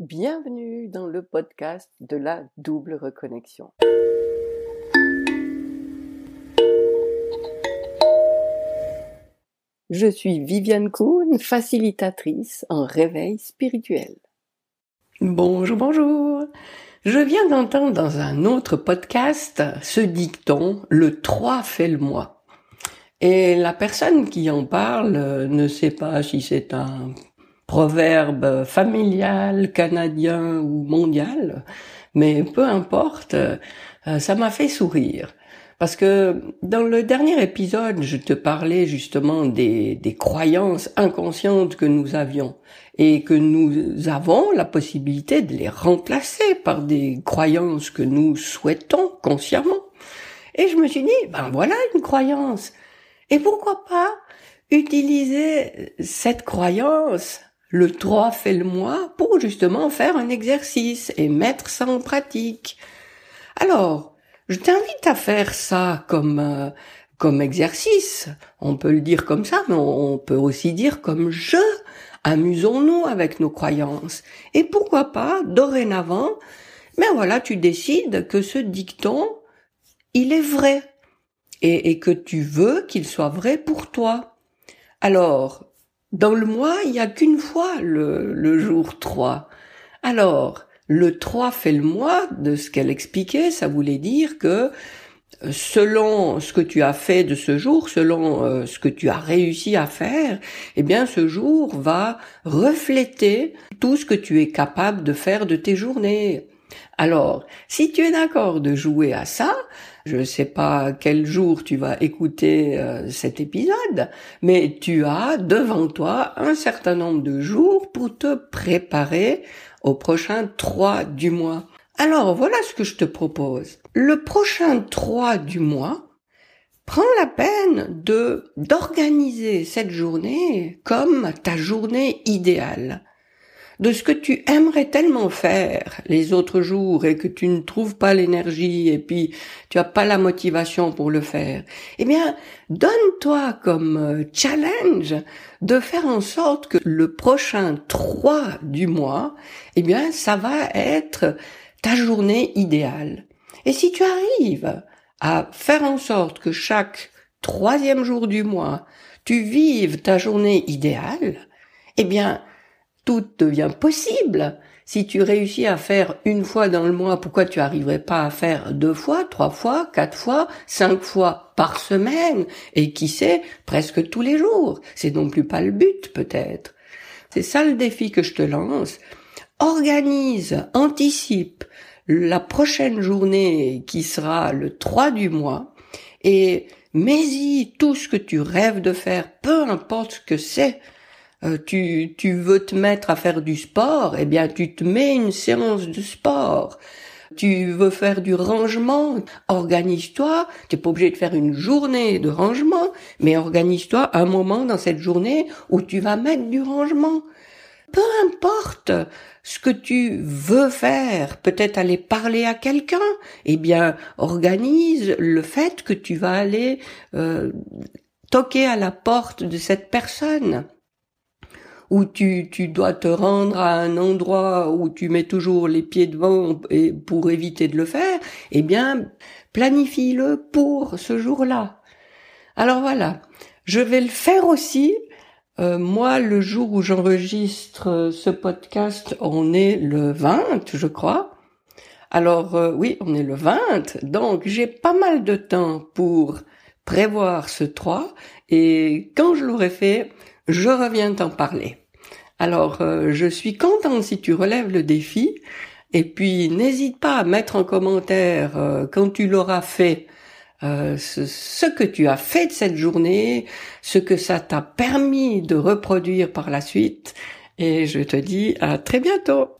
Bienvenue dans le podcast de la double reconnexion. Je suis Viviane Kuhn, facilitatrice en réveil spirituel. Bonjour, bonjour. Je viens d'entendre dans un autre podcast ce dicton, le 3 fait le mois. Et la personne qui en parle ne sait pas si c'est un proverbe familial, canadien ou mondial, mais peu importe, euh, ça m'a fait sourire. Parce que dans le dernier épisode, je te parlais justement des, des croyances inconscientes que nous avions et que nous avons la possibilité de les remplacer par des croyances que nous souhaitons consciemment. Et je me suis dit, ben voilà une croyance. Et pourquoi pas utiliser cette croyance le 3 fait le mois pour justement faire un exercice et mettre ça en pratique. Alors, je t'invite à faire ça comme euh, comme exercice. On peut le dire comme ça, mais on peut aussi dire comme jeu. Amusons-nous avec nos croyances. Et pourquoi pas, dorénavant, mais voilà, tu décides que ce dicton, il est vrai. Et, et que tu veux qu'il soit vrai pour toi. Alors, dans le mois, il n'y a qu'une fois le, jour 3. Alors, le 3 fait le mois, de ce qu'elle expliquait, ça voulait dire que euh, selon ce que tu as fait de ce jour, selon euh, ce que tu as réussi à faire, eh bien ce jour va refléter tout ce que tu es capable de faire de tes journées. Alors, si tu es d'accord de jouer à ça, je ne sais pas quel jour tu vas écouter euh, cet épisode, mais tu as devant toi un certain nombre de jours pour te préparer au prochain 3 du mois. Alors voilà ce que je te propose. Le prochain 3 du mois, prends la peine de d'organiser cette journée comme ta journée idéale de ce que tu aimerais tellement faire les autres jours et que tu ne trouves pas l'énergie et puis tu as pas la motivation pour le faire, eh bien, donne-toi comme euh, challenge de faire en sorte que le prochain 3 du mois, eh bien, ça va être ta journée idéale. Et si tu arrives à faire en sorte que chaque troisième jour du mois, tu vives ta journée idéale, eh bien, tout devient possible. Si tu réussis à faire une fois dans le mois, pourquoi tu arriverais pas à faire deux fois, trois fois, quatre fois, cinq fois par semaine? Et qui sait, presque tous les jours. C'est non plus pas le but peut-être. C'est ça le défi que je te lance. Organise, anticipe la prochaine journée qui sera le 3 du mois et mets-y tout ce que tu rêves de faire, peu importe ce que c'est euh, tu, tu veux te mettre à faire du sport, eh bien tu te mets une séance de sport. Tu veux faire du rangement, organise-toi. Tu n'es pas obligé de faire une journée de rangement, mais organise-toi un moment dans cette journée où tu vas mettre du rangement. Peu importe ce que tu veux faire, peut-être aller parler à quelqu'un, eh bien organise le fait que tu vas aller euh, toquer à la porte de cette personne où tu, tu dois te rendre à un endroit où tu mets toujours les pieds devant et pour éviter de le faire, eh bien, planifie-le pour ce jour-là. Alors voilà, je vais le faire aussi. Euh, moi, le jour où j'enregistre ce podcast, on est le 20, je crois. Alors euh, oui, on est le 20, donc j'ai pas mal de temps pour prévoir ce 3 et quand je l'aurai fait, je reviens t'en parler. Alors, euh, je suis contente si tu relèves le défi. Et puis, n'hésite pas à mettre en commentaire euh, quand tu l'auras fait euh, ce, que tu as fait de cette journée, ce que ça t'a permis de reproduire par la suite. Et je te dis à très bientôt.